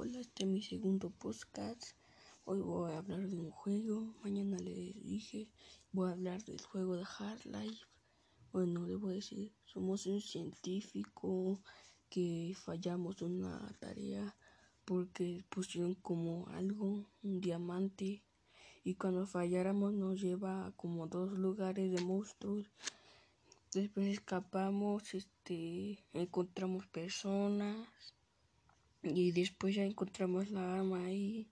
Hola, este es mi segundo podcast. Hoy voy a hablar de un juego. Mañana les dije, voy a hablar del juego de Hard Life. Bueno, les voy a decir, somos un científico que fallamos una tarea porque pusieron como algo, un diamante. Y cuando falláramos nos lleva a como dos lugares de monstruos. Después escapamos, este, encontramos personas y después ya encontramos la arma y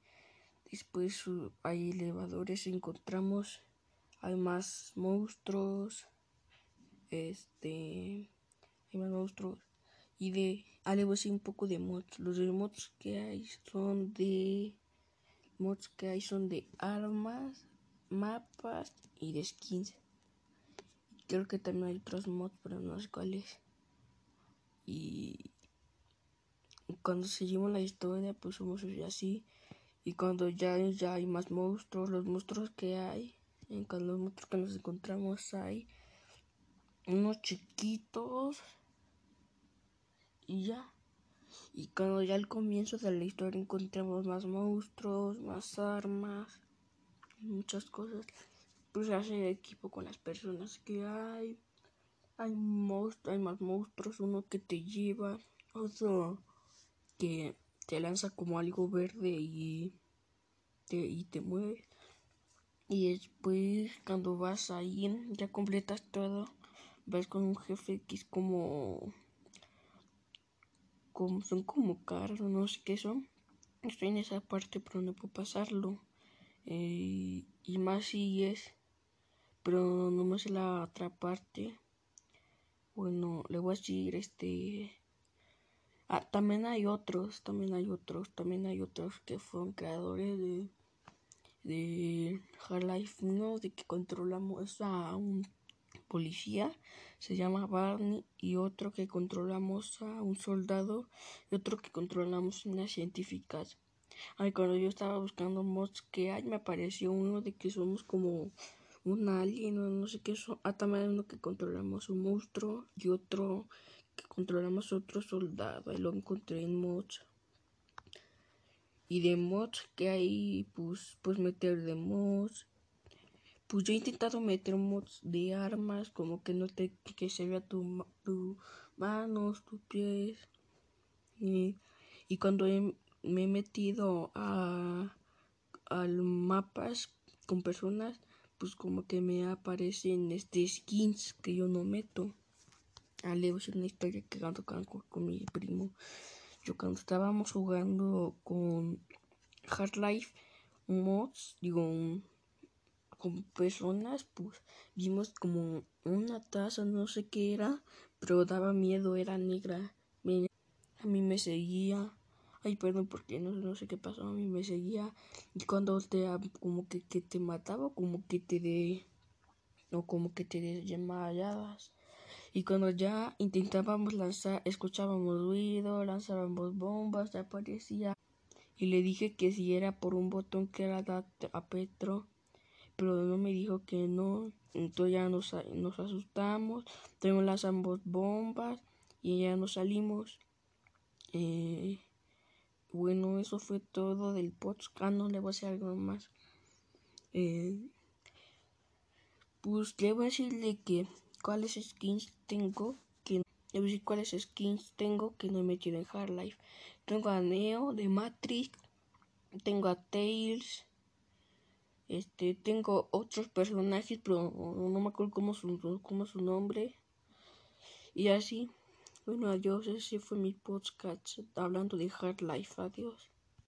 después hay elevadores encontramos hay más monstruos este hay más monstruos y de ah, un poco de mods. Los mods que hay son de mods que hay son de armas mapas y de skins. Creo que también hay otros mods pero no sé cuáles. Y cuando seguimos la historia, pues somos así. Y cuando ya, ya hay más monstruos, los monstruos que hay, en cuando los monstruos que nos encontramos hay unos chiquitos y ya. Y cuando ya al comienzo de la historia encontramos más monstruos, más armas, muchas cosas, pues hace equipo con las personas que hay. Hay, hay más monstruos, uno que te lleva, otro que te lanza como algo verde y te, y te mueve. Y después cuando vas ahí, ya completas todo, vas con un jefe que es como, como son como carros, no sé qué son. Estoy en esa parte pero no puedo pasarlo. Eh, y más si es, pero no me sé la otra parte. Bueno, le voy a decir este Ah, también hay otros, también hay otros, también hay otros que fueron creadores de, de Half-Life 1, de que controlamos a un policía, se llama Barney, y otro que controlamos a un soldado, y otro que controlamos unas científicas. Ay, cuando yo estaba buscando mods que hay, me apareció uno de que somos como un alien no sé qué. son ah, también hay uno que controlamos un monstruo y otro controlamos otro soldado. y lo encontré en mods. Y de mods que hay, pues, pues meter de mods. Pues yo he intentado meter mods de armas, como que no te que se vea tu, tu manos, tus pies. Y, y cuando me he metido a al mapas con personas, pues como que me aparecen este skins que yo no meto. Ah, le voy a una historia que ando con, mi primo. Yo cuando estábamos jugando con Hard Life mods, digo, con personas, pues vimos como una taza, no sé qué era, pero daba miedo, era negra. a mí me seguía. Ay, perdón, porque no, no sé qué pasó, a mí me seguía. Y cuando te, como que, que te mataba, como que te de, o como que te desmayabas. Y cuando ya intentábamos lanzar, escuchábamos ruido, lanzábamos bombas, aparecía. Y le dije que si era por un botón que era a Petro, pero no me dijo que no. Entonces ya nos, nos asustamos, entonces lanzamos bombas y ya nos salimos. Eh, bueno, eso fue todo del podcast. Ah, no le voy a decir algo más. Eh, pues le voy a decirle que cuáles skins tengo que decir cuáles skins tengo que no he metido en Hard Life. Tengo a Neo de Matrix, tengo a Tails, este, tengo otros personajes, pero no me acuerdo cómo su, cómo su nombre. Y así. Bueno, adiós. Ese fue mi podcast hablando de Hard Life. Adiós.